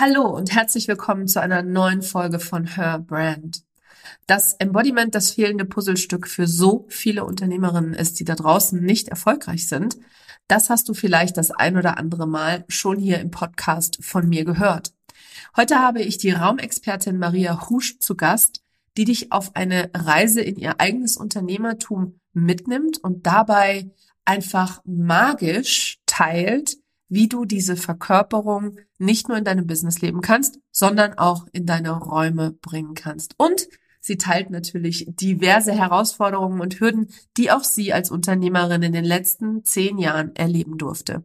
Hallo und herzlich willkommen zu einer neuen Folge von Her Brand. Das Embodiment, das fehlende Puzzlestück für so viele Unternehmerinnen ist, die da draußen nicht erfolgreich sind, das hast du vielleicht das ein oder andere Mal schon hier im Podcast von mir gehört. Heute habe ich die Raumexpertin Maria Husch zu Gast, die dich auf eine Reise in ihr eigenes Unternehmertum mitnimmt und dabei einfach magisch teilt, wie du diese Verkörperung nicht nur in deinem Business leben kannst, sondern auch in deine Räume bringen kannst. Und sie teilt natürlich diverse Herausforderungen und Hürden, die auch sie als Unternehmerin in den letzten zehn Jahren erleben durfte.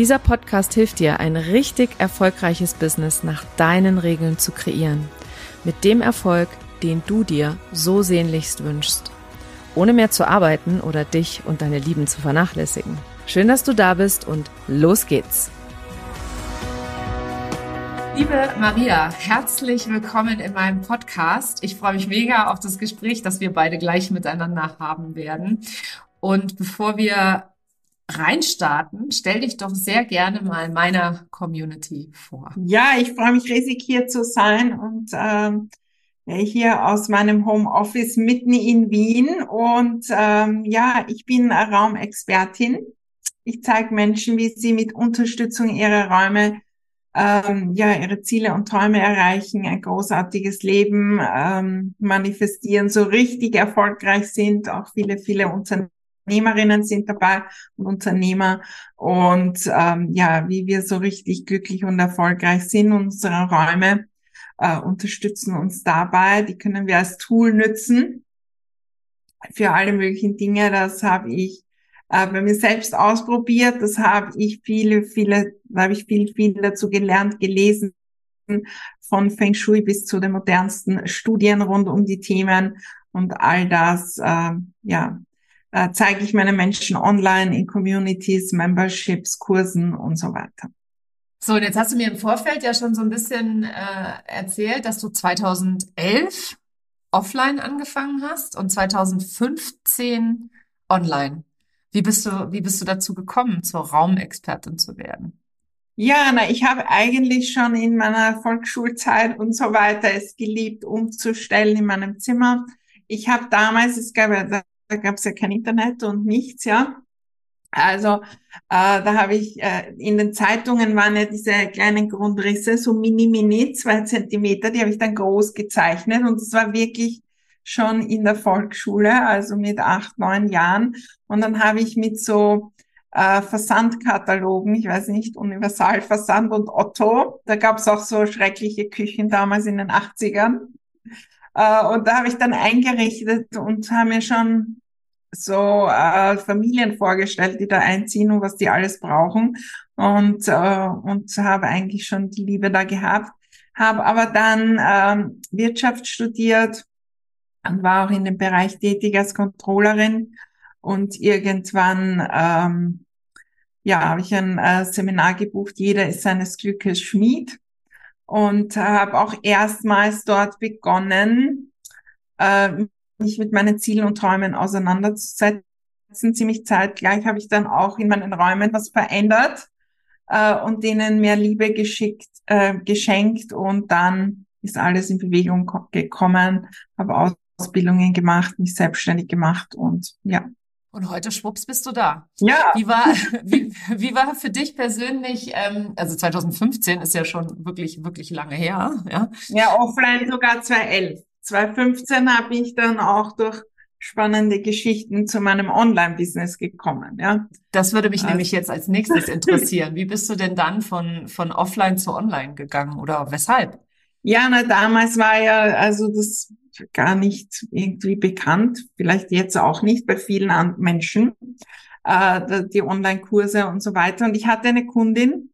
Dieser Podcast hilft dir, ein richtig erfolgreiches Business nach deinen Regeln zu kreieren. Mit dem Erfolg, den du dir so sehnlichst wünschst. Ohne mehr zu arbeiten oder dich und deine Lieben zu vernachlässigen. Schön, dass du da bist und los geht's. Liebe Maria, herzlich willkommen in meinem Podcast. Ich freue mich mega auf das Gespräch, das wir beide gleich miteinander haben werden. Und bevor wir reinstarten, stell dich doch sehr gerne mal meiner Community vor. Ja, ich freue mich riesig hier zu sein und ähm, hier aus meinem Homeoffice mitten in Wien. Und ähm, ja, ich bin Raumexpertin. Ich zeige Menschen, wie sie mit Unterstützung ihrer Räume ähm, ja ihre Ziele und Träume erreichen, ein großartiges Leben ähm, manifestieren, so richtig erfolgreich sind. Auch viele, viele Unternehmen Unternehmerinnen sind dabei und Unternehmer und ähm, ja, wie wir so richtig glücklich und erfolgreich sind. Unsere Räume äh, unterstützen uns dabei. Die können wir als Tool nützen für alle möglichen Dinge. Das habe ich äh, bei mir selbst ausprobiert. Das habe ich viele, viele, da habe ich viel, viel dazu gelernt, gelesen von Feng Shui bis zu den modernsten Studien rund um die Themen und all das, äh, ja, äh, zeige ich meine Menschen online in Communities, Memberships, Kursen und so weiter. So, und jetzt hast du mir im Vorfeld ja schon so ein bisschen äh, erzählt, dass du 2011 offline angefangen hast und 2015 online. Wie bist du, wie bist du dazu gekommen, zur Raumexpertin zu werden? Ja, na, ich habe eigentlich schon in meiner Volksschulzeit und so weiter es geliebt, umzustellen in meinem Zimmer. Ich habe damals, es gab ja da gab es ja kein Internet und nichts, ja. Also äh, da habe ich äh, in den Zeitungen waren ja diese kleinen Grundrisse, so mini mini, zwei Zentimeter, die habe ich dann groß gezeichnet und es war wirklich schon in der Volksschule, also mit acht, neun Jahren. Und dann habe ich mit so äh, Versandkatalogen, ich weiß nicht, Universalversand und Otto, da gab es auch so schreckliche Küchen damals in den 80ern. Äh, und da habe ich dann eingerichtet und habe mir schon so äh, Familien vorgestellt, die da einziehen und was die alles brauchen. Und, äh, und habe eigentlich schon die Liebe da gehabt. Habe aber dann ähm, Wirtschaft studiert und war auch in dem Bereich tätig als Controllerin. Und irgendwann ähm, ja, habe ich ein äh, Seminar gebucht, jeder ist seines Glückes Schmied. Und habe auch erstmals dort begonnen, äh, mich mit meinen Zielen und Träumen auseinanderzusetzen. Ziemlich zeitgleich habe ich dann auch in meinen Räumen was verändert äh, und denen mehr Liebe geschickt, äh, geschenkt und dann ist alles in Bewegung gekommen, habe Ausbildungen gemacht, mich selbstständig gemacht und ja. Und heute schwupps bist du da. Ja. Wie war, wie, wie war für dich persönlich, ähm, also 2015 ist ja schon wirklich, wirklich lange her, ja? Ja, offline sogar 2011. 2015 habe ich dann auch durch spannende Geschichten zu meinem Online-Business gekommen, ja. Das würde mich also, nämlich jetzt als nächstes interessieren. Wie bist du denn dann von, von offline zu online gegangen oder weshalb? Ja, na, damals war ja, also das gar nicht irgendwie bekannt, vielleicht jetzt auch nicht bei vielen Menschen, äh, die Online-Kurse und so weiter. Und ich hatte eine Kundin,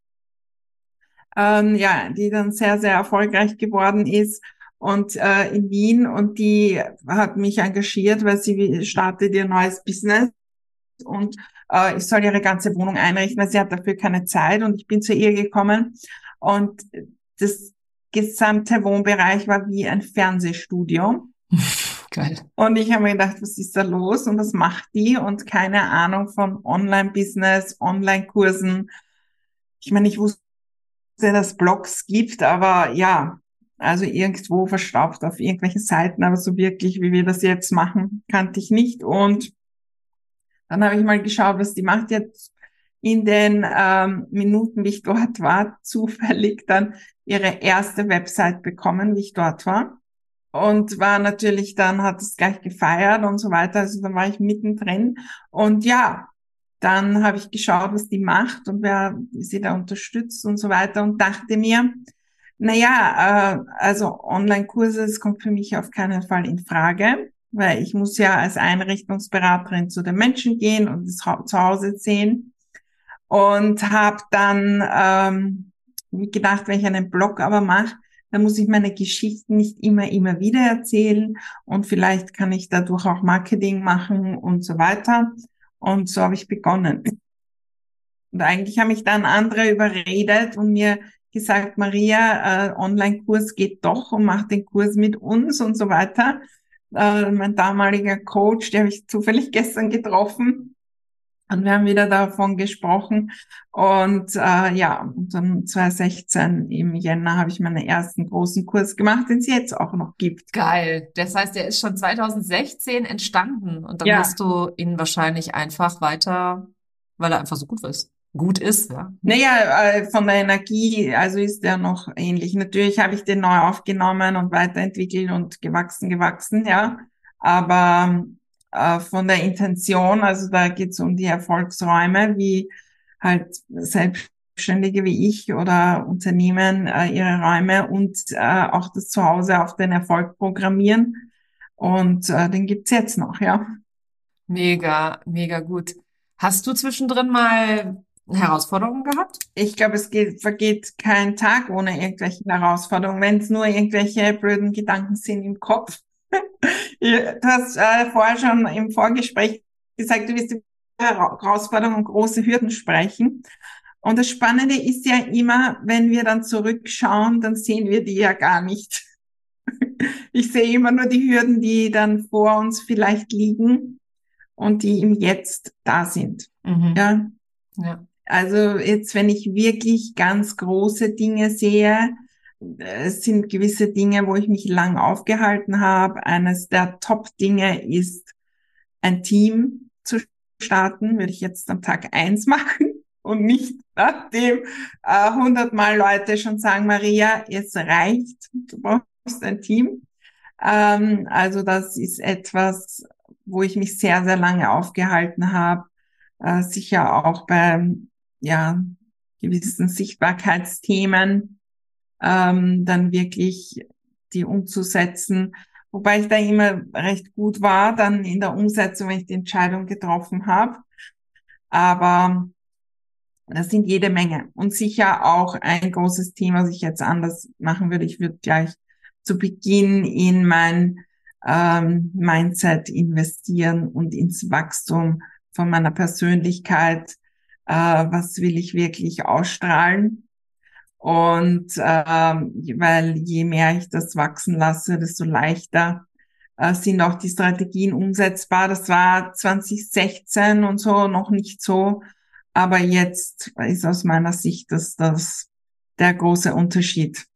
ähm, ja, die dann sehr, sehr erfolgreich geworden ist und äh, in Wien und die hat mich engagiert, weil sie startet ihr neues Business und äh, ich soll ihre ganze Wohnung einrichten, weil sie hat dafür keine Zeit und ich bin zu ihr gekommen und das gesamte Wohnbereich war wie ein Fernsehstudio. Geil. Und ich habe mir gedacht, was ist da los und was macht die? Und keine Ahnung von Online-Business, Online-Kursen. Ich meine, ich wusste, dass es Blogs gibt, aber ja, also irgendwo verstaubt auf irgendwelchen Seiten, aber so wirklich, wie wir das jetzt machen, kannte ich nicht. Und dann habe ich mal geschaut, was die macht jetzt in den ähm, Minuten, wie ich dort war, zufällig dann ihre erste Website bekommen, wie ich dort war. Und war natürlich dann, hat es gleich gefeiert und so weiter. Also dann war ich mittendrin. Und ja, dann habe ich geschaut, was die macht und wer sie da unterstützt und so weiter und dachte mir, naja, äh, also Online-Kurse, das kommt für mich auf keinen Fall in Frage, weil ich muss ja als Einrichtungsberaterin zu den Menschen gehen und das zu Hause sehen. Und habe dann ähm, gedacht, wenn ich einen Blog aber mache, dann muss ich meine Geschichten nicht immer, immer wieder erzählen und vielleicht kann ich dadurch auch Marketing machen und so weiter. Und so habe ich begonnen. Und eigentlich haben mich dann andere überredet und mir gesagt, Maria, äh, Online-Kurs geht doch und mach den Kurs mit uns und so weiter. Äh, mein damaliger Coach, der habe ich zufällig gestern getroffen. Und wir haben wieder davon gesprochen. Und äh, ja, und dann 2016 im Jänner habe ich meinen ersten großen Kurs gemacht, den es jetzt auch noch gibt. Geil. Das heißt, der ist schon 2016 entstanden. Und dann ja. hast du ihn wahrscheinlich einfach weiter, weil er einfach so gut ist gut ist. Ja. Naja, äh, von der Energie, also ist der noch ähnlich. Natürlich habe ich den neu aufgenommen und weiterentwickelt und gewachsen, gewachsen, ja. Aber äh, von der Intention, also da geht es um die Erfolgsräume, wie halt Selbstständige wie ich oder Unternehmen äh, ihre Räume und äh, auch das Zuhause auf den Erfolg programmieren. Und äh, den gibt's jetzt noch, ja. Mega, mega gut. Hast du zwischendrin mal Herausforderungen gehabt? Ich glaube, es geht, vergeht kein Tag ohne irgendwelche Herausforderungen, wenn es nur irgendwelche blöden Gedanken sind im Kopf. du hast äh, vorher schon im Vorgespräch gesagt, du wirst über Herausforderungen und große Hürden sprechen. Und das Spannende ist ja immer, wenn wir dann zurückschauen, dann sehen wir die ja gar nicht. Ich sehe immer nur die Hürden, die dann vor uns vielleicht liegen und die im Jetzt da sind. Mhm. Ja. ja. Also jetzt, wenn ich wirklich ganz große Dinge sehe, es sind gewisse Dinge, wo ich mich lang aufgehalten habe. Eines der Top-Dinge ist, ein Team zu starten, würde ich jetzt am Tag eins machen und nicht nachdem äh, hundertmal äh, Leute schon sagen, Maria, es reicht, du brauchst ein Team. Ähm, also das ist etwas, wo ich mich sehr, sehr lange aufgehalten habe. Äh, sicher auch beim ja, gewissen Sichtbarkeitsthemen ähm, dann wirklich die umzusetzen. Wobei ich da immer recht gut war, dann in der Umsetzung, wenn ich die Entscheidung getroffen habe. Aber das sind jede Menge. Und sicher auch ein großes Thema, was ich jetzt anders machen würde. Ich würde gleich zu Beginn in mein ähm, Mindset investieren und ins Wachstum von meiner Persönlichkeit, äh, was will ich wirklich ausstrahlen. Und äh, weil je mehr ich das wachsen lasse, desto leichter äh, sind auch die Strategien umsetzbar. Das war 2016 und so noch nicht so. Aber jetzt ist aus meiner Sicht das, das der große Unterschied.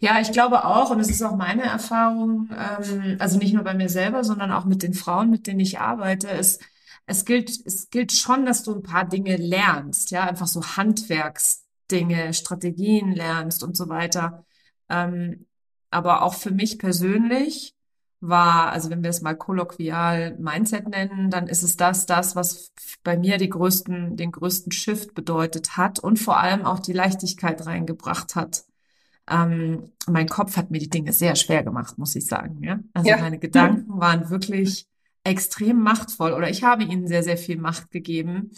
Ja, ich glaube auch, und es ist auch meine Erfahrung, ähm, also nicht nur bei mir selber, sondern auch mit den Frauen, mit denen ich arbeite, ist, es gilt, es gilt schon, dass du ein paar Dinge lernst, ja, einfach so Handwerksdinge, Strategien lernst und so weiter. Ähm, aber auch für mich persönlich war, also wenn wir es mal kolloquial Mindset nennen, dann ist es das, das, was bei mir die größten, den größten Shift bedeutet hat und vor allem auch die Leichtigkeit reingebracht hat. Ähm, mein Kopf hat mir die Dinge sehr schwer gemacht, muss ich sagen. Ja? Also ja. meine Gedanken waren wirklich extrem machtvoll oder ich habe ihnen sehr, sehr viel Macht gegeben.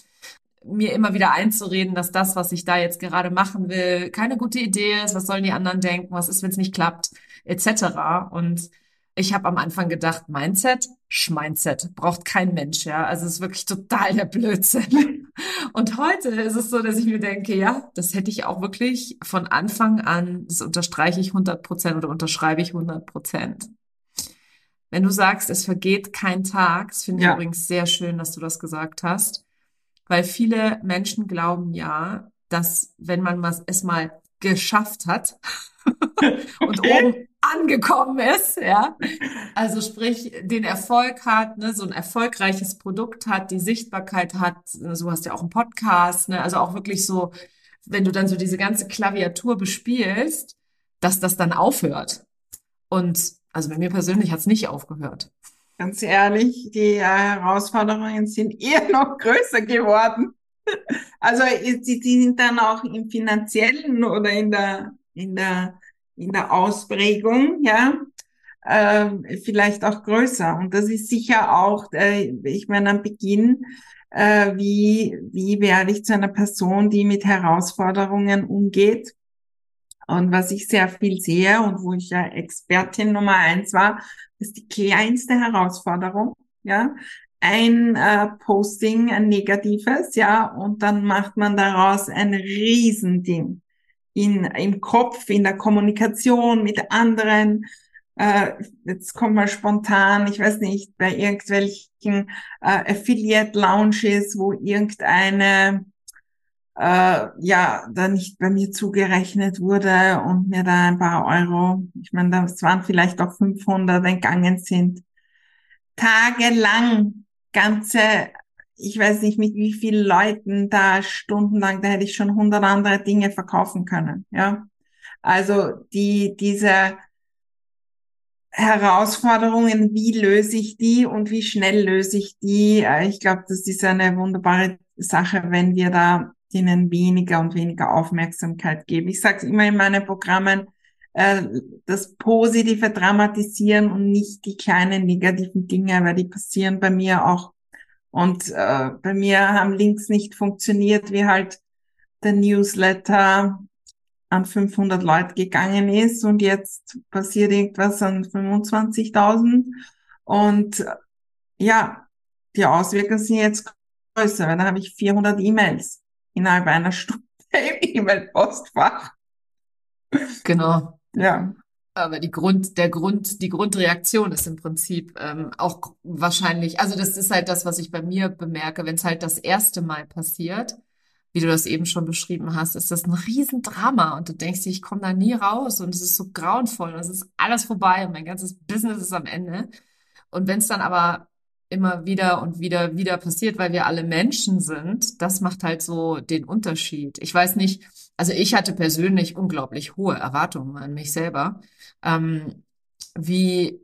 mir immer wieder einzureden, dass das, was ich da jetzt gerade machen will, keine gute Idee ist, was sollen die anderen denken, was ist, wenn es nicht klappt, etc. Und ich habe am Anfang gedacht, Mindset, Schmindset, braucht kein Mensch, ja. Also es ist wirklich total der Blödsinn. Und heute ist es so, dass ich mir denke, ja, das hätte ich auch wirklich von Anfang an, das unterstreiche ich 100 Prozent oder unterschreibe ich 100 Prozent. Wenn du sagst, es vergeht kein Tag, das finde ich ja. übrigens sehr schön, dass du das gesagt hast, weil viele Menschen glauben ja, dass wenn man es mal geschafft hat und oben angekommen ist, ja. Also sprich, den Erfolg hat, ne, so ein erfolgreiches Produkt hat, die Sichtbarkeit hat, so hast du ja auch einen Podcast, ne, also auch wirklich so, wenn du dann so diese ganze Klaviatur bespielst, dass das dann aufhört. Und also bei mir persönlich hat es nicht aufgehört. Ganz ehrlich, die äh, Herausforderungen sind eher noch größer geworden. Also die, die sind dann auch im finanziellen oder in der in der in der Ausprägung, ja, äh, vielleicht auch größer. Und das ist sicher auch, äh, ich meine, am Beginn, äh, wie, wie werde ich zu einer Person, die mit Herausforderungen umgeht? Und was ich sehr viel sehe und wo ich ja Expertin Nummer eins war, ist die kleinste Herausforderung, ja. Ein äh, Posting, ein negatives, ja, und dann macht man daraus ein Riesending in, im Kopf, in der Kommunikation mit anderen. Äh, jetzt kommt mal spontan, ich weiß nicht, bei irgendwelchen äh, Affiliate-Lounges, wo irgendeine äh, ja da nicht bei mir zugerechnet wurde und mir da ein paar Euro, ich meine, das waren vielleicht auch 500 entgangen sind. Tagelang ganze ich weiß nicht mit wie vielen Leuten da stundenlang, da hätte ich schon hundert andere Dinge verkaufen können, ja. Also die, diese Herausforderungen, wie löse ich die und wie schnell löse ich die? Äh, ich glaube, das ist eine wunderbare Sache, wenn wir da denen weniger und weniger Aufmerksamkeit geben. Ich sage immer in meinen Programmen, äh, das Positive dramatisieren und nicht die kleinen negativen Dinge, weil die passieren bei mir auch und äh, bei mir haben Links nicht funktioniert, wie halt der Newsletter an 500 Leute gegangen ist und jetzt passiert irgendwas an 25.000. Und äh, ja, die Auswirkungen sind jetzt größer, weil da habe ich 400 E-Mails innerhalb einer Stunde im E-Mail-Postfach. Genau. Ja. Aber die Grund, der Grund, die Grundreaktion ist im Prinzip ähm, auch wahrscheinlich, also das ist halt das, was ich bei mir bemerke, wenn es halt das erste Mal passiert, wie du das eben schon beschrieben hast, ist das ein Riesendrama und du denkst dir, ich komme da nie raus und es ist so grauenvoll und es ist alles vorbei und mein ganzes Business ist am Ende. Und wenn es dann aber immer wieder und wieder wieder passiert, weil wir alle Menschen sind, das macht halt so den Unterschied. Ich weiß nicht, also ich hatte persönlich unglaublich hohe Erwartungen an mich selber ähm, wie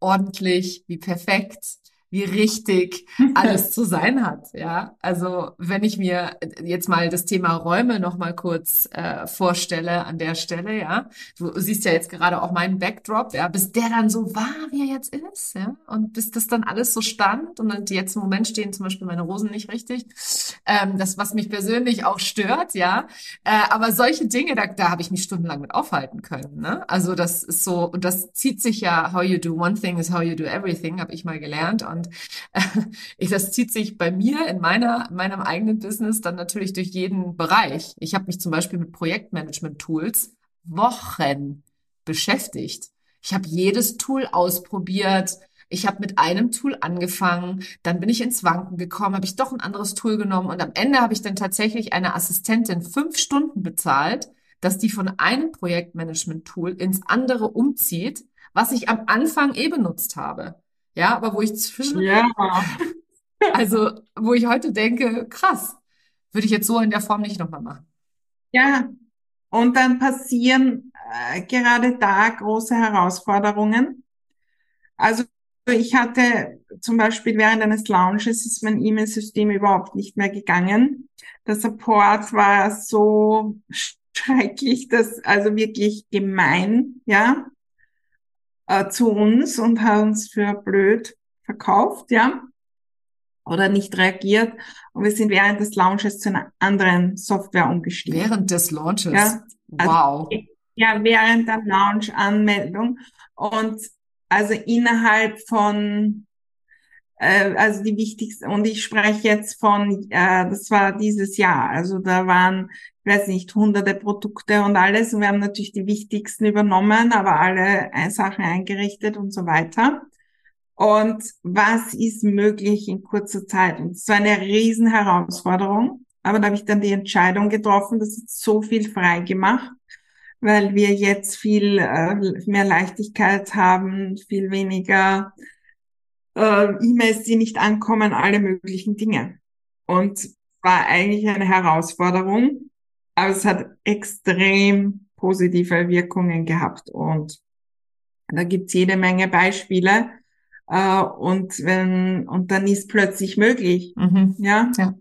ordentlich, wie perfekt wie richtig alles zu sein hat. Ja, also wenn ich mir jetzt mal das Thema Räume noch mal kurz äh, vorstelle an der Stelle, ja, du siehst ja jetzt gerade auch meinen Backdrop, ja, bis der dann so war, wie er jetzt ist, ja, und bis das dann alles so stand und dann jetzt im Moment stehen zum Beispiel meine Rosen nicht richtig, ähm, das was mich persönlich auch stört, ja, äh, aber solche Dinge, da, da habe ich mich stundenlang mit aufhalten können, ne? Also das ist so das zieht sich ja, how you do one thing is how you do everything, habe ich mal gelernt und und äh, das zieht sich bei mir in meiner, meinem eigenen Business dann natürlich durch jeden Bereich. Ich habe mich zum Beispiel mit Projektmanagement-Tools Wochen beschäftigt. Ich habe jedes Tool ausprobiert. Ich habe mit einem Tool angefangen, dann bin ich ins Wanken gekommen, habe ich doch ein anderes Tool genommen und am Ende habe ich dann tatsächlich eine Assistentin fünf Stunden bezahlt, dass die von einem Projektmanagement-Tool ins andere umzieht, was ich am Anfang eh benutzt habe. Ja, aber wo ich zwischen, ja. also wo ich heute denke, krass, würde ich jetzt so in der Form nicht nochmal machen. Ja, und dann passieren äh, gerade da große Herausforderungen. Also ich hatte zum Beispiel während eines Launches ist mein E-Mail-System überhaupt nicht mehr gegangen. Der Support war so schrecklich, dass also wirklich gemein, ja äh, zu uns und hat uns für blöd verkauft, ja. oder nicht reagiert. Und wir sind während des Launches zu einer anderen Software umgestiegen. Während des Launches? Ja, also, wow. Ja, während der Launch-Anmeldung. Und also innerhalb von, äh, also die wichtigsten, und ich spreche jetzt von, äh, das war dieses Jahr, also da waren, ich weiß nicht, hunderte Produkte und alles. Und wir haben natürlich die wichtigsten übernommen, aber alle Sachen eingerichtet und so weiter und was ist möglich in kurzer Zeit. Und es war eine Riesenherausforderung, aber da habe ich dann die Entscheidung getroffen, das hat so viel frei gemacht, weil wir jetzt viel äh, mehr Leichtigkeit haben, viel weniger äh, E-Mails, die nicht ankommen, alle möglichen Dinge. Und war eigentlich eine Herausforderung, aber es hat extrem positive Wirkungen gehabt und da gibt's jede Menge Beispiele äh, und wenn, und dann ist plötzlich möglich, mhm. ja? ja,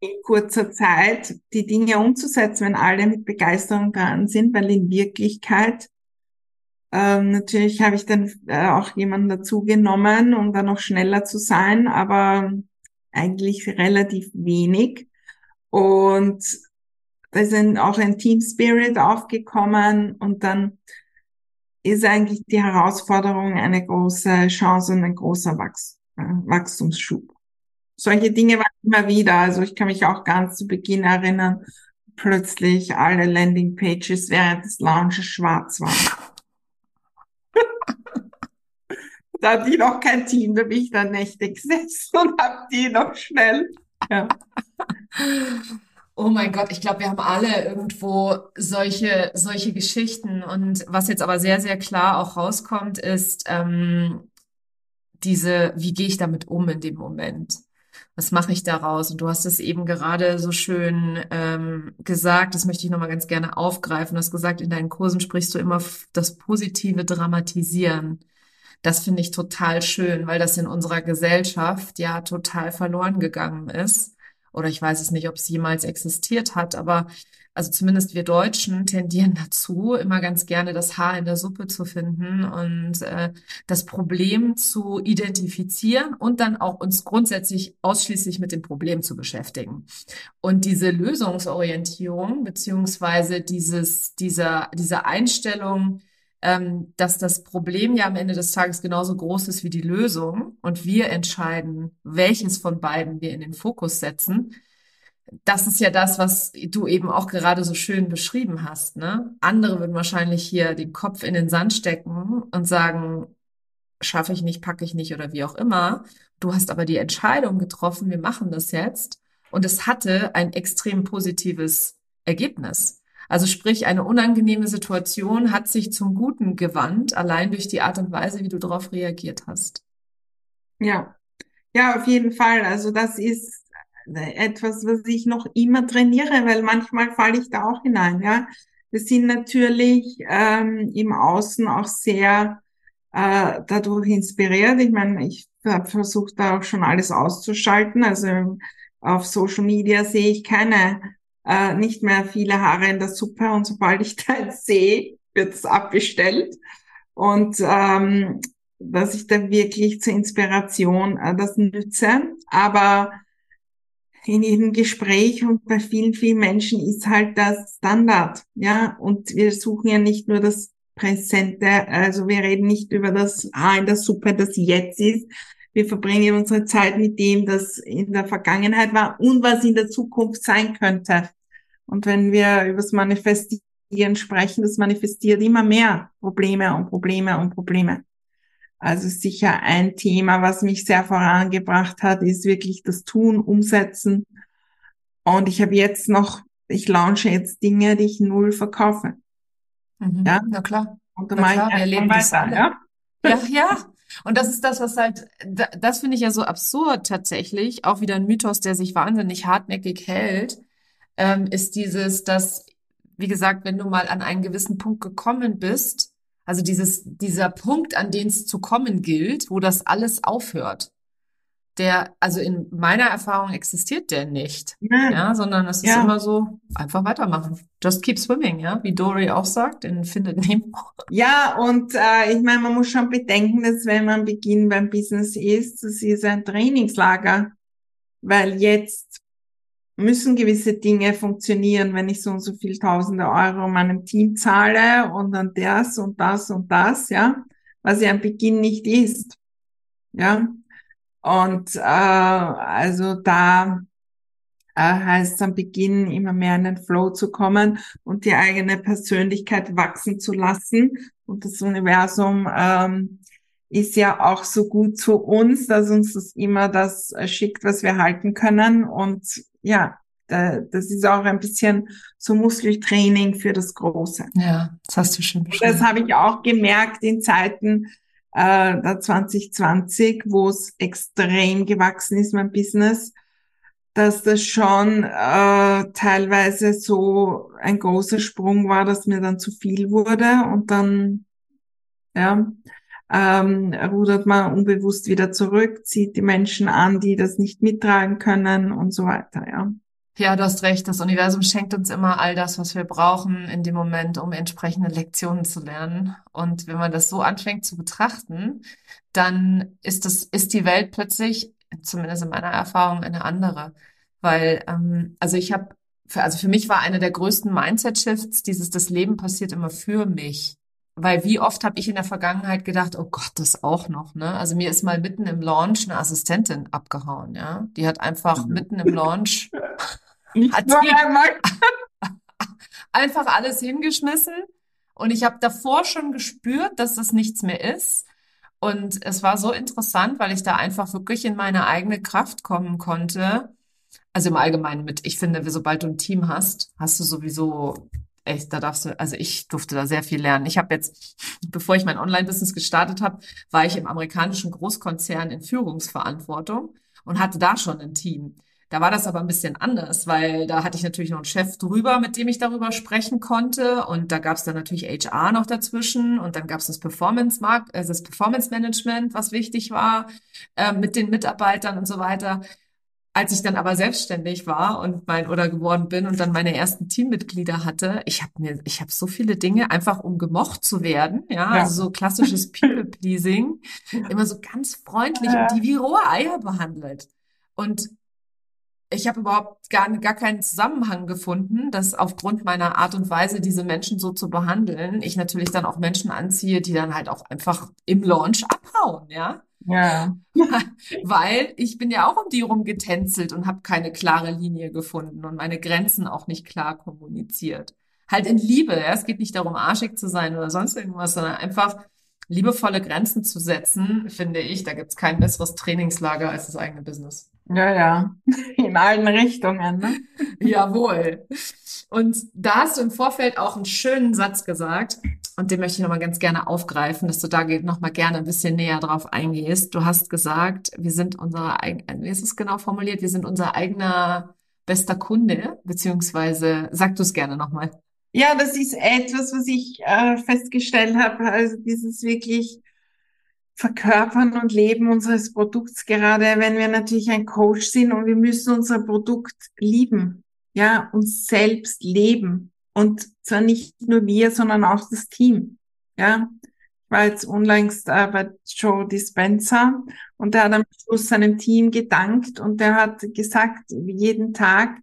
in kurzer Zeit die Dinge umzusetzen, wenn alle mit Begeisterung dran sind, weil in Wirklichkeit ähm, natürlich habe ich dann äh, auch jemanden dazu genommen, um dann noch schneller zu sein, aber eigentlich relativ wenig. Und da sind auch ein Team Spirit aufgekommen und dann ist eigentlich die Herausforderung eine große Chance und ein großer Wachs äh, Wachstumsschub. Solche Dinge waren immer wieder. Also ich kann mich auch ganz zu Beginn erinnern, plötzlich alle Landingpages während des Launches schwarz waren. Da ich noch kein Team, da bin ich dann nächtig gesessen und hab die noch schnell. Ja. Oh mein Gott, ich glaube, wir haben alle irgendwo solche, solche Geschichten. Und was jetzt aber sehr, sehr klar auch rauskommt, ist ähm, diese, wie gehe ich damit um in dem Moment? Was mache ich daraus? Und du hast es eben gerade so schön ähm, gesagt, das möchte ich nochmal ganz gerne aufgreifen. Du hast gesagt, in deinen Kursen sprichst du immer das positive Dramatisieren. Das finde ich total schön, weil das in unserer Gesellschaft ja total verloren gegangen ist oder ich weiß es nicht, ob es jemals existiert hat, aber also zumindest wir Deutschen tendieren dazu, immer ganz gerne das Haar in der Suppe zu finden und äh, das Problem zu identifizieren und dann auch uns grundsätzlich ausschließlich mit dem Problem zu beschäftigen. Und diese Lösungsorientierung beziehungsweise dieses, dieser, diese Einstellung, ähm, dass das Problem ja am Ende des Tages genauso groß ist wie die Lösung und wir entscheiden, welches von beiden wir in den Fokus setzen. Das ist ja das, was du eben auch gerade so schön beschrieben hast. Ne? Andere würden wahrscheinlich hier den Kopf in den Sand stecken und sagen, schaffe ich nicht, packe ich nicht oder wie auch immer. Du hast aber die Entscheidung getroffen, wir machen das jetzt. Und es hatte ein extrem positives Ergebnis. Also sprich, eine unangenehme Situation hat sich zum Guten gewandt, allein durch die Art und Weise, wie du darauf reagiert hast. Ja, ja, auf jeden Fall. Also das ist etwas, was ich noch immer trainiere, weil manchmal falle ich da auch hinein. Ja, wir sind natürlich ähm, im Außen auch sehr äh, dadurch inspiriert. Ich meine, ich habe versucht, da auch schon alles auszuschalten. Also auf Social Media sehe ich keine äh, nicht mehr viele Haare in der Suppe und sobald ich da sehe, wird es abbestellt. Und ähm, dass ich da wirklich zur Inspiration äh, das nütze. Aber in jedem Gespräch und bei vielen, vielen Menschen ist halt das Standard. Ja, und wir suchen ja nicht nur das Präsente, also wir reden nicht über das Haar in der Suppe, das jetzt ist. Wir verbringen unsere Zeit mit dem, das in der Vergangenheit war und was in der Zukunft sein könnte. Und wenn wir über das Manifestieren sprechen, das manifestiert immer mehr Probleme und Probleme und Probleme. Also sicher ein Thema, was mich sehr vorangebracht hat, ist wirklich das Tun, Umsetzen. Und ich habe jetzt noch, ich launche jetzt Dinge, die ich null verkaufe. Mhm. Ja, na klar. Und da mache ich wir erleben weiter, alle. ja. Ja, ja. Und das ist das, was halt, das finde ich ja so absurd tatsächlich. Auch wieder ein Mythos, der sich wahnsinnig hartnäckig hält ähm, ist dieses, dass, wie gesagt, wenn du mal an einen gewissen Punkt gekommen bist, also dieses, dieser Punkt, an den es zu kommen gilt, wo das alles aufhört, der, also in meiner Erfahrung existiert der nicht, ja, ja sondern es ist ja. immer so, einfach weitermachen. Just keep swimming, ja, wie Dory auch sagt in Findet Nemo. Ja, und äh, ich meine, man muss schon bedenken, dass wenn man Beginn beim Business ist, das ist ein Trainingslager. weil jetzt müssen gewisse Dinge funktionieren, wenn ich so und so viel tausende Euro meinem Team zahle und dann das und das und das, ja, was ja am Beginn nicht ist. Ja. Und äh, also da äh, heißt es am Beginn immer mehr in den Flow zu kommen und die eigene Persönlichkeit wachsen zu lassen. Und das Universum ähm, ist ja auch so gut zu uns, dass uns das immer das schickt, was wir halten können. Und ja, das ist auch ein bisschen so Muskeltraining für das Große. Ja, das hast du schon beschrieben. Das habe ich auch gemerkt in Zeiten äh, der 2020, wo es extrem gewachsen ist, mein Business, dass das schon äh, teilweise so ein großer Sprung war, dass mir dann zu viel wurde und dann ja, ähm, rudert man unbewusst wieder zurück, zieht die Menschen an, die das nicht mittragen können und so weiter, ja. Ja, du hast recht. Das Universum schenkt uns immer all das, was wir brauchen in dem Moment, um entsprechende Lektionen zu lernen. Und wenn man das so anfängt zu betrachten, dann ist das, ist die Welt plötzlich, zumindest in meiner Erfahrung, eine andere. Weil, ähm, also ich habe, also für mich war eine der größten Mindset-Shifts dieses, das Leben passiert immer für mich. Weil wie oft habe ich in der Vergangenheit gedacht, oh Gott, das auch noch, ne? Also mir ist mal mitten im Launch eine Assistentin abgehauen, ja. Die hat einfach mhm. mitten im Launch hat einfach alles hingeschmissen. Und ich habe davor schon gespürt, dass das nichts mehr ist. Und es war so interessant, weil ich da einfach wirklich in meine eigene Kraft kommen konnte. Also im Allgemeinen mit, ich finde, sobald du ein Team hast, hast du sowieso echt, da darfst du, also ich durfte da sehr viel lernen. Ich habe jetzt, bevor ich mein Online-Business gestartet habe, war ich im amerikanischen Großkonzern in Führungsverantwortung und hatte da schon ein Team. Da war das aber ein bisschen anders, weil da hatte ich natürlich noch einen Chef drüber, mit dem ich darüber sprechen konnte. Und da gab es dann natürlich HR noch dazwischen und dann gab es das Performance Mark also das Performance Management, was wichtig war, äh, mit den Mitarbeitern und so weiter. Als ich dann aber selbstständig war und mein oder geworden bin und dann meine ersten Teammitglieder hatte, ich habe mir, ich habe so viele Dinge einfach um gemocht zu werden, ja, ja. also so klassisches People Pleasing, immer so ganz freundlich und die wie rohe Eier behandelt. Und ich habe überhaupt gar, gar keinen Zusammenhang gefunden, dass aufgrund meiner Art und Weise, diese Menschen so zu behandeln, ich natürlich dann auch Menschen anziehe, die dann halt auch einfach im Launch abhauen, ja. Ja. Weil ich bin ja auch um die rum getänzelt und habe keine klare Linie gefunden und meine Grenzen auch nicht klar kommuniziert. Halt in Liebe, ja. Es geht nicht darum, arschig zu sein oder sonst irgendwas, sondern einfach liebevolle Grenzen zu setzen, finde ich, da gibt's kein besseres Trainingslager als das eigene Business. Ja, ja, in allen Richtungen. Ne? Jawohl. Und da hast du im Vorfeld auch einen schönen Satz gesagt und den möchte ich nochmal ganz gerne aufgreifen, dass du da nochmal gerne ein bisschen näher drauf eingehst. Du hast gesagt, wir sind unser eigen, wie ist es genau formuliert? Wir sind unser eigener bester Kunde, beziehungsweise sag du es gerne nochmal. Ja, das ist etwas, was ich äh, festgestellt habe. Also dieses wirklich Verkörpern und Leben unseres Produkts, gerade wenn wir natürlich ein Coach sind und wir müssen unser Produkt lieben, ja, uns selbst leben. Und zwar nicht nur wir, sondern auch das Team, ja. Ich war jetzt unlängst äh, bei Joe Dispenza und der hat am Schluss seinem Team gedankt und der hat gesagt, jeden Tag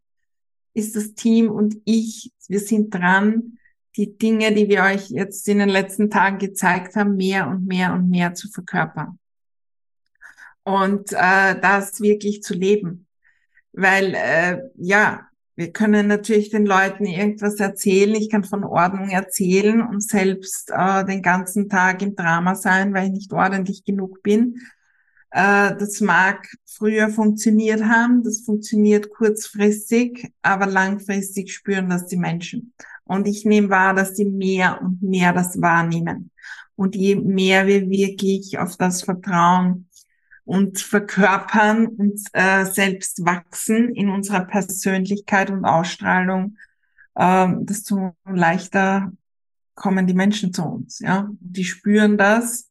ist das Team und ich, wir sind dran, die Dinge, die wir euch jetzt in den letzten Tagen gezeigt haben, mehr und mehr und mehr zu verkörpern. Und äh, das wirklich zu leben. Weil, äh, ja, wir können natürlich den Leuten irgendwas erzählen. Ich kann von Ordnung erzählen und selbst äh, den ganzen Tag im Drama sein, weil ich nicht ordentlich genug bin. Äh, das mag früher funktioniert haben, das funktioniert kurzfristig, aber langfristig spüren das die Menschen. Und ich nehme wahr, dass die mehr und mehr das wahrnehmen. Und je mehr wir wirklich auf das vertrauen und verkörpern und äh, selbst wachsen in unserer Persönlichkeit und Ausstrahlung, äh, desto leichter kommen die Menschen zu uns. Ja, die spüren das,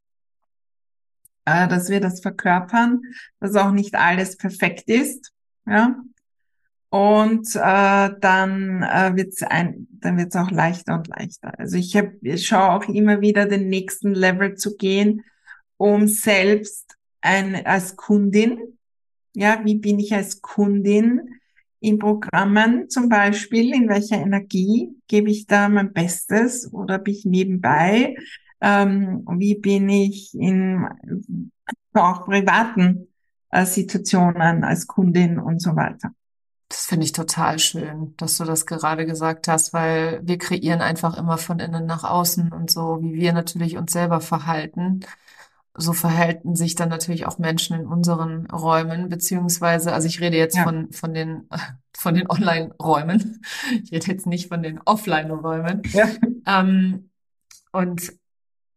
äh, dass wir das verkörpern, dass auch nicht alles perfekt ist. Ja, und äh, dann äh, wird's ein, dann wird's auch leichter und leichter. Also ich, hab, ich schaue auch immer wieder den nächsten Level zu gehen, um selbst ein, als Kundin Ja, wie bin ich als Kundin in Programmen zum Beispiel? In welcher Energie gebe ich da mein Bestes oder bin ich nebenbei? Ähm, wie bin ich in auch privaten äh, Situationen als Kundin und so weiter? Das finde ich total schön, dass du das gerade gesagt hast, weil wir kreieren einfach immer von innen nach außen und so, wie wir natürlich uns selber verhalten. So verhalten sich dann natürlich auch Menschen in unseren Räumen, beziehungsweise, also ich rede jetzt Ja, von, von den, von den Online-Räumen. Ich rede jetzt nicht von den Offline-Räumen. ja, Ähm, und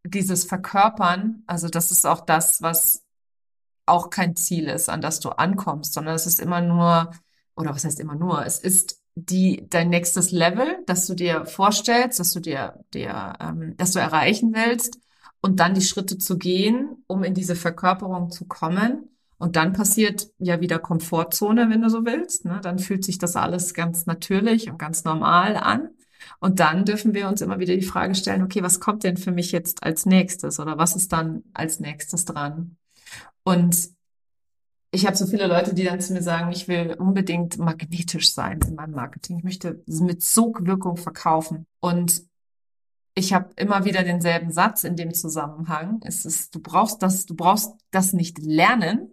dieses Verkörpern, also das ist auch das, was auch kein Ziel ist, an das du ankommst, sondern es ist immer nur, oder was heißt immer nur, es ist die, dein nächstes Level, das du dir vorstellst, dass du dir, dir, ähm, dass du erreichen willst und dann die Schritte zu gehen, um in diese Verkörperung zu kommen. Und dann passiert ja wieder Komfortzone, wenn du so willst, ne? Dann fühlt sich das alles ganz natürlich und ganz normal an. Und dann dürfen wir uns immer wieder die Frage stellen, okay, was kommt denn für mich jetzt als nächstes oder was ist dann als nächstes dran? Und ich habe so viele Leute, die dann zu mir sagen, ich will unbedingt magnetisch sein in meinem Marketing. Ich möchte mit Sogwirkung verkaufen. Und ich habe immer wieder denselben Satz in dem Zusammenhang. Es ist, du brauchst das, du brauchst das nicht lernen,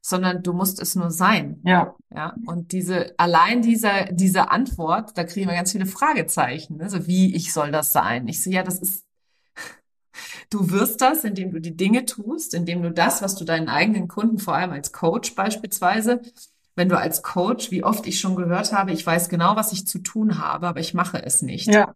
sondern du musst es nur sein. ja, Ja, und diese, allein dieser, diese Antwort, da kriegen wir ganz viele Fragezeichen. Ne? So wie, ich soll das sein? Ich so, ja, das ist, du wirst das, indem du die Dinge tust, indem du das, was du deinen eigenen Kunden, vor allem als Coach beispielsweise, wenn du als Coach, wie oft ich schon gehört habe, ich weiß genau, was ich zu tun habe, aber ich mache es nicht. ja,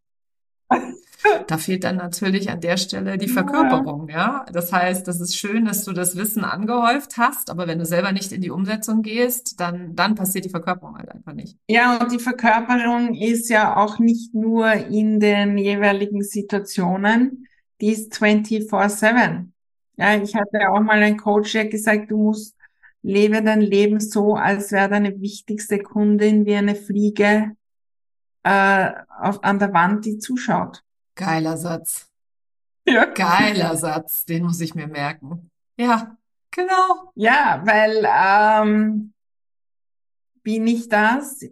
Da fehlt dann natürlich an der Stelle die. Verkörperung, ja. Das heißt, das ist schön, dass du das Wissen angehäuft hast, aber wenn du selber nicht in die Umsetzung gehst, dann, dann passiert die Verkörperung halt einfach nicht. Ja, und die Verkörperung ist ja auch nicht nur in den jeweiligen Situationen, die ist 24/7. Ja, ich hatte auch mal einen Coach, der gesagt, du musst lebe dein Leben so, als wäre deine wichtigste Kundin wie eine Fliege äh, auf, an der Wand, die zuschaut. Geiler Satz. Ja. Geiler Satz. Den muss ich mir merken. Ja, genau. Ja, weil ähm, bin ich das,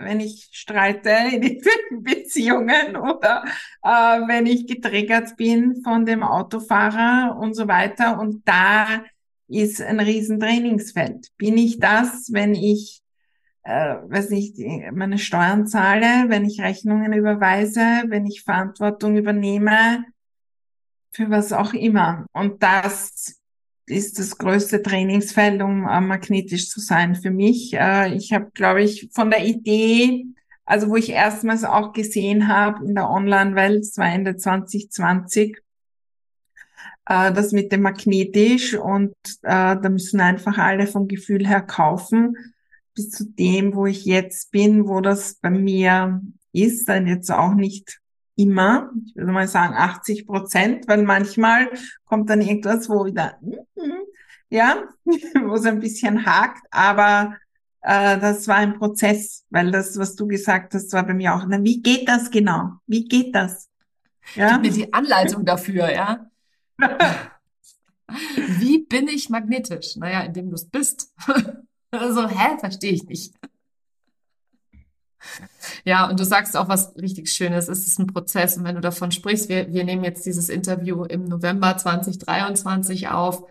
wenn ich streite in irgendwelchen Beziehungen oder äh, wenn ich getriggert bin von dem Autofahrer und so weiter. Und da ist ein riesen Trainingsfeld. Bin ich das, wenn ich, äh, weiß nicht, meine Steuern zahle, wenn ich Rechnungen überweise, wenn ich Verantwortung übernehme, für was auch immer. Und das ist das größte Trainingsfeld, um äh, magnetisch zu sein für mich. Äh, ich habe, glaube ich, von der Idee, also wo ich erstmals auch gesehen habe in der Online-Welt, es war Ende 2020, äh, das mit dem magnetisch und äh, da müssen einfach alle vom Gefühl her kaufen, bis zu dem, wo ich jetzt bin, wo das bei mir ist, dann jetzt auch nicht immer, ich würde mal sagen 80 Prozent, weil manchmal kommt dann irgendwas, wo wieder, ja, wo es ein bisschen hakt, aber äh, das war ein Prozess, weil das, was du gesagt hast, war bei mir auch, na, wie geht das genau? Wie geht das? Gib Ja, mir die Anleitung dafür, ja. Wie bin ich magnetisch? Naja, indem du es bist. Also, hä? Verstehe ich nicht. Ja, und du sagst auch was richtig Schönes. Es ist ein Prozess. Und wenn du davon sprichst, wir, wir nehmen jetzt dieses Interview im November 2023 auf.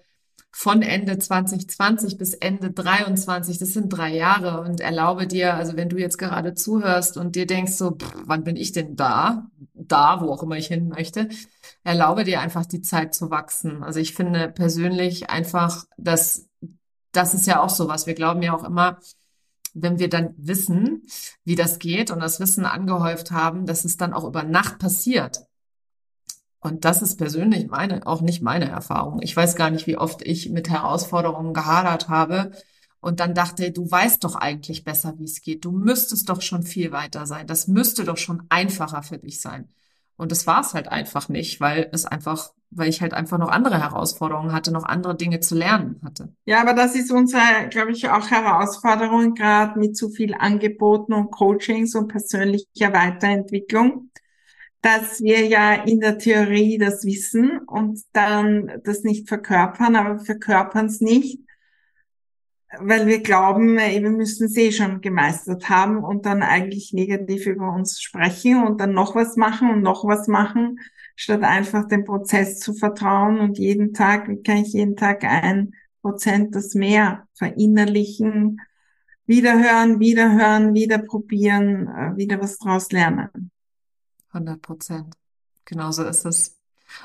Von Ende 2020 bis Ende 23, das sind drei Jahre. Und erlaube dir, also wenn du jetzt gerade zuhörst und dir denkst so, pff, wann bin ich denn da? Da, wo auch immer ich hin möchte. Erlaube dir einfach die Zeit zu wachsen. Also ich finde persönlich einfach, dass das ist ja auch so was. Wir glauben ja auch immer, wenn wir dann wissen, wie das geht und das Wissen angehäuft haben, dass es dann auch über Nacht passiert. Und das ist persönlich meine, auch nicht meine Erfahrung. Ich weiß gar nicht, wie oft ich mit Herausforderungen gehadert habe und dann dachte, du weißt doch eigentlich besser, wie es geht. Du müsstest doch schon viel weiter sein. Das müsste doch schon einfacher für dich sein. Und das war es halt einfach nicht, weil es einfach, weil ich halt einfach noch andere Herausforderungen hatte, noch andere Dinge zu lernen hatte. Ja, aber das ist unsere, glaube ich, auch Herausforderung, gerade mit zu viel Angeboten und Coachings und persönlicher Weiterentwicklung, dass wir ja in der Theorie das wissen und dann das nicht verkörpern, aber verkörpern es nicht. Weil wir glauben, wir müssen eh schon gemeistert haben und dann eigentlich negativ über uns sprechen und dann noch was machen und noch was machen, statt einfach dem Prozess zu vertrauen und jeden Tag, wie kann ich jeden Tag ein Prozent das mehr verinnerlichen, wiederhören, wiederhören, wieder probieren, äh, wieder was draus lernen. 100 Prozent. Genauso ist es.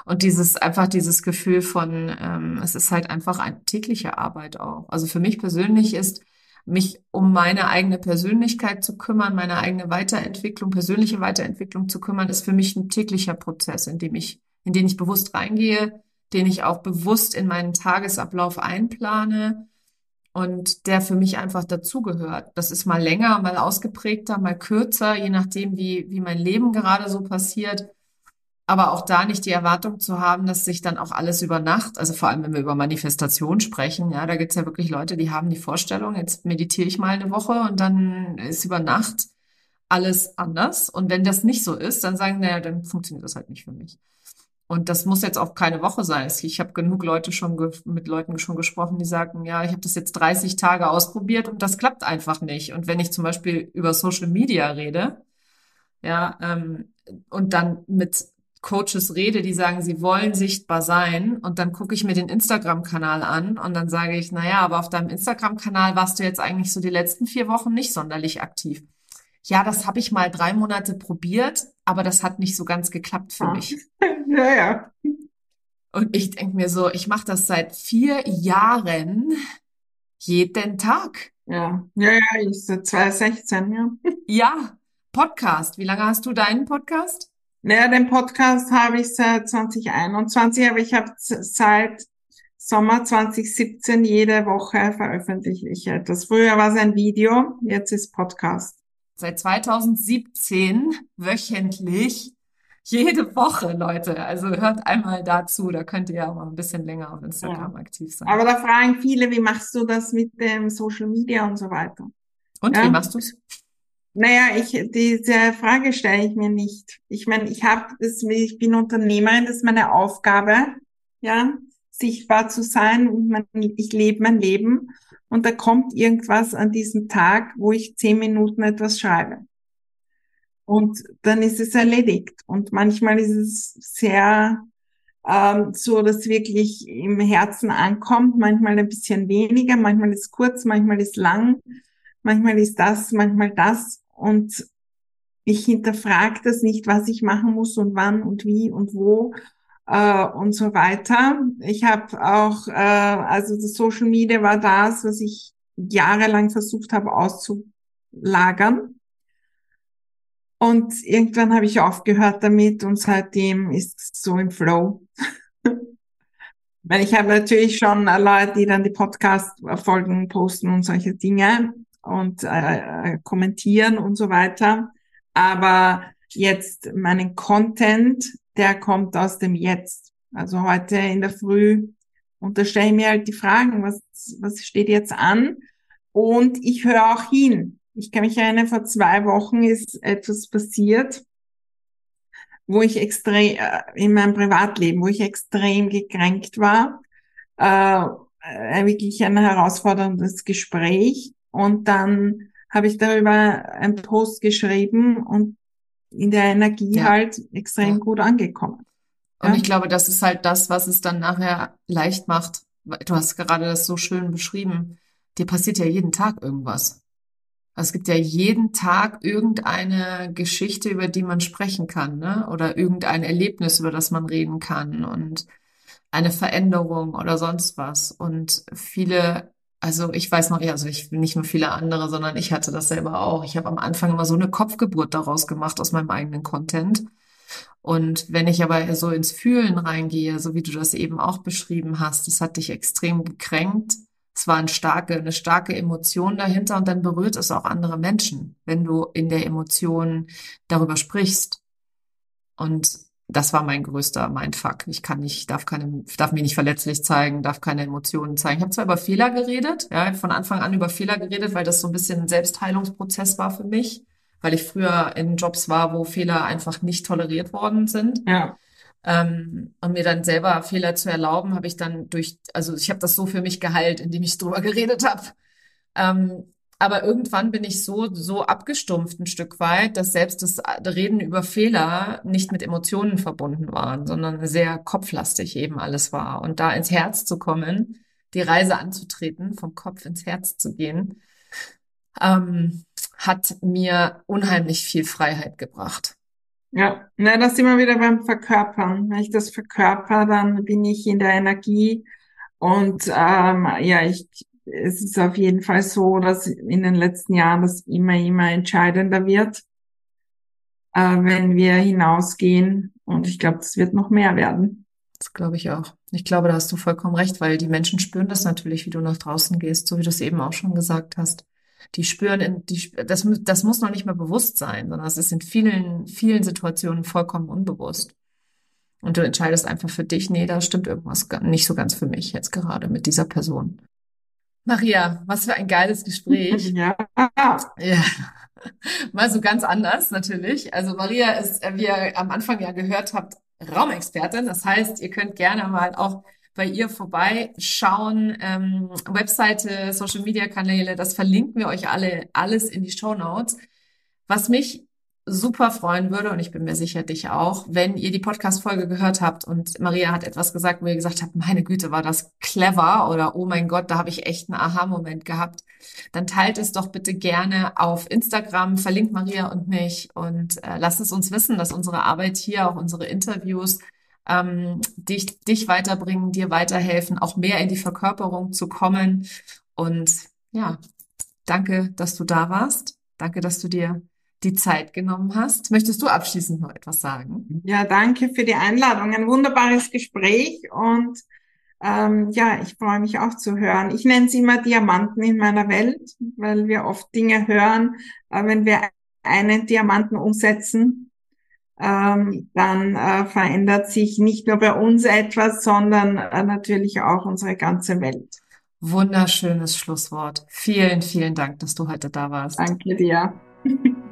Und dieses, einfach dieses Gefühl von, ähm, es ist halt einfach eine tägliche Arbeit auch. Also für mich persönlich ist, mich um meine eigene Persönlichkeit zu kümmern, meine eigene Weiterentwicklung, persönliche Weiterentwicklung zu kümmern, ist für mich ein täglicher Prozess, in dem ich, in den ich bewusst reingehe, den ich auch bewusst in meinen Tagesablauf einplane und der für mich einfach dazugehört. Das ist mal länger, mal ausgeprägter, mal kürzer, je nachdem, wie, wie mein Leben gerade so passiert aber auch da nicht die Erwartung zu haben, dass sich dann auch alles über Nacht, also vor allem wenn wir über Manifestation sprechen, ja, da gibt's ja wirklich Leute, die haben die Vorstellung, jetzt meditiere ich mal eine Woche und dann ist über Nacht alles anders. Und wenn das nicht so ist, dann sagen, naja, dann funktioniert das halt nicht für mich. Und das muss jetzt auch keine Woche sein. Ich habe genug Leute schon mit Leuten schon gesprochen, die sagen, ja, ich habe das jetzt 30 Tage ausprobiert und das klappt einfach nicht. Und wenn ich zum Beispiel über Social Media rede, ja, ähm, und dann mit Coaches rede, die sagen, sie wollen sichtbar sein und dann gucke ich mir den Instagram-Kanal an und dann sage ich, naja, aber auf deinem Instagram-Kanal warst du jetzt eigentlich so die letzten vier Wochen nicht sonderlich aktiv. Ja, das habe ich mal drei Monate probiert, aber das hat nicht so ganz geklappt für mich. Ja, ja. Und ich denke mir so, ich mache das seit vier Jahren jeden Tag. Ja, ja, ja, ich seit 2016, ja. Ja, Podcast. Wie lange hast du deinen Podcast? Naja, den Podcast habe ich seit 2021, aber ich habe seit Sommer 2017 jede Woche veröffentliche ich etwas. Früher war es ein Video, jetzt ist Podcast. Seit 2017 wöchentlich jede Woche, Leute. Also hört einmal dazu, da könnt ihr ja auch mal ein bisschen länger auf Instagram ja. aktiv sein. Aber da fragen viele, wie machst du das mit dem Social Media und so weiter? Und ja? wie machst du es? Naja, ich, diese Frage stelle ich mir nicht. Ich meine, ich habe ich bin Unternehmerin, das ist meine Aufgabe, ja, sichtbar zu sein und man, ich lebe mein Leben und da kommt irgendwas an diesem Tag, wo ich zehn Minuten etwas schreibe. Und dann ist es erledigt. Und manchmal ist es sehr ähm, so, dass wirklich im Herzen ankommt, manchmal ein bisschen weniger, manchmal ist kurz, manchmal ist lang, manchmal ist das, manchmal das und ich hinterfrage das nicht, was ich machen muss und wann und wie und wo äh, und so weiter. Ich habe auch, äh, also das Social Media war das, was ich jahrelang versucht habe auszulagern. Und irgendwann habe ich aufgehört damit und seitdem ist es so im Flow. Weil ich habe natürlich schon Leute, die dann die Podcast-Folgen posten und solche Dinge und äh, äh, kommentieren und so weiter. Aber jetzt meinen Content, der kommt aus dem Jetzt. Also heute in der Früh und da stelle ich mir halt die Fragen, was, was steht jetzt an? Und ich höre auch hin. Ich kann mich erinnern, vor zwei Wochen ist etwas passiert, wo ich extrem, äh, in meinem Privatleben, wo ich extrem gekränkt war, äh, äh wirklich ein herausforderndes Gespräch. Und dann habe ich darüber einen Post geschrieben und in der Energie ja. halt extrem ja. gut angekommen. Und ja. ich glaube, das ist halt das, was es dann nachher leicht macht. Du hast gerade das so schön beschrieben. Dir passiert ja jeden Tag irgendwas. Es gibt ja jeden Tag irgendeine Geschichte, über die man sprechen kann, ne? Oder irgendein Erlebnis, über das man reden kann und eine Veränderung oder sonst was. Und viele also ich weiß noch, also ich nicht nur viele andere, sondern ich hatte das selber auch. Ich habe am Anfang immer so eine Kopfgeburt daraus gemacht aus meinem eigenen Content. Und wenn ich aber so ins Fühlen reingehe, so wie du das eben auch beschrieben hast, das hat dich extrem gekränkt. Es war eine starke, eine starke Emotion dahinter und dann berührt es auch andere Menschen, wenn du in der Emotion darüber sprichst. Und das war mein größter Mindfuck. Ich kann nicht, darf keine, darf mich nicht verletzlich zeigen, darf keine Emotionen zeigen. Ich habe zwar über Fehler geredet, ja, von Anfang an über Fehler geredet, weil das so ein bisschen ein Selbstheilungsprozess war für mich, weil ich früher in Jobs war, wo Fehler einfach nicht toleriert worden sind. Ja. Ähm, und mir dann selber Fehler zu erlauben, habe ich dann durch, also ich habe das so für mich geheilt, indem ich drüber geredet habe. Ähm, aber irgendwann bin ich so, so abgestumpft ein Stück weit, dass selbst das Reden über Fehler nicht mit Emotionen verbunden waren, sondern sehr kopflastig eben alles war. Und da ins Herz zu kommen, die Reise anzutreten, vom Kopf ins Herz zu gehen, ähm, hat mir unheimlich viel Freiheit gebracht. Ja, na, das sind wir wieder beim Verkörpern. Wenn ich das verkörper, dann bin ich in der Energie und ähm, ja, ich es ist auf jeden Fall so, dass in den letzten Jahren das immer, immer entscheidender wird, äh, wenn wir hinausgehen. Und ich glaube, das wird noch mehr werden. Das glaube ich auch. Ich glaube, da hast du vollkommen recht, weil die Menschen spüren das natürlich, wie du nach draußen gehst, so wie du es eben auch schon gesagt hast. Die spüren, in, die, das, das muss noch nicht mehr bewusst sein, sondern es ist in vielen, vielen Situationen vollkommen unbewusst. Und du entscheidest einfach für dich, nee, da stimmt irgendwas nicht so ganz für mich jetzt gerade mit dieser Person. Maria, was für ein geiles Gespräch. Ja. Ja. Mal so ganz anders natürlich. Also Maria ist, äh, wie ihr am Anfang ja gehört habt, Raumexpertin. Das heißt, ihr könnt gerne mal auch bei ihr vorbeischauen. Ähm, Webseite, Social Media Kanäle, das verlinken wir euch alle alles in die Show Notes. Was mich super freuen würde, und ich bin mir sicher, dich auch, wenn ihr die Podcast-Folge gehört habt und Maria hat etwas gesagt, wo ihr gesagt habt, meine Güte, war das clever oder oh mein Gott, da habe ich echt einen Aha-Moment gehabt, dann teilt es doch bitte gerne auf Instagram, verlinkt Maria und mich und äh, lasst es uns wissen, dass unsere Arbeit hier, auch unsere Interviews, ähm, dich, dich weiterbringen, dir weiterhelfen, auch mehr in die Verkörperung zu kommen. Und ja, danke, dass du da warst. Danke, dass du dir die Zeit genommen hast. Möchtest du abschließend noch etwas sagen? Ja, danke für die Einladung. Ein wunderbares Gespräch und ähm, ja, ich freue mich auch zu hören. Ich nenne es immer Diamanten in meiner Welt, weil wir oft Dinge hören, äh, wenn wir einen Diamanten umsetzen, ähm, dann äh, verändert sich nicht nur bei uns etwas, sondern äh, natürlich auch unsere ganze Welt. Wunderschönes Schlusswort. Vielen, vielen Dank, dass du heute da warst. Danke dir.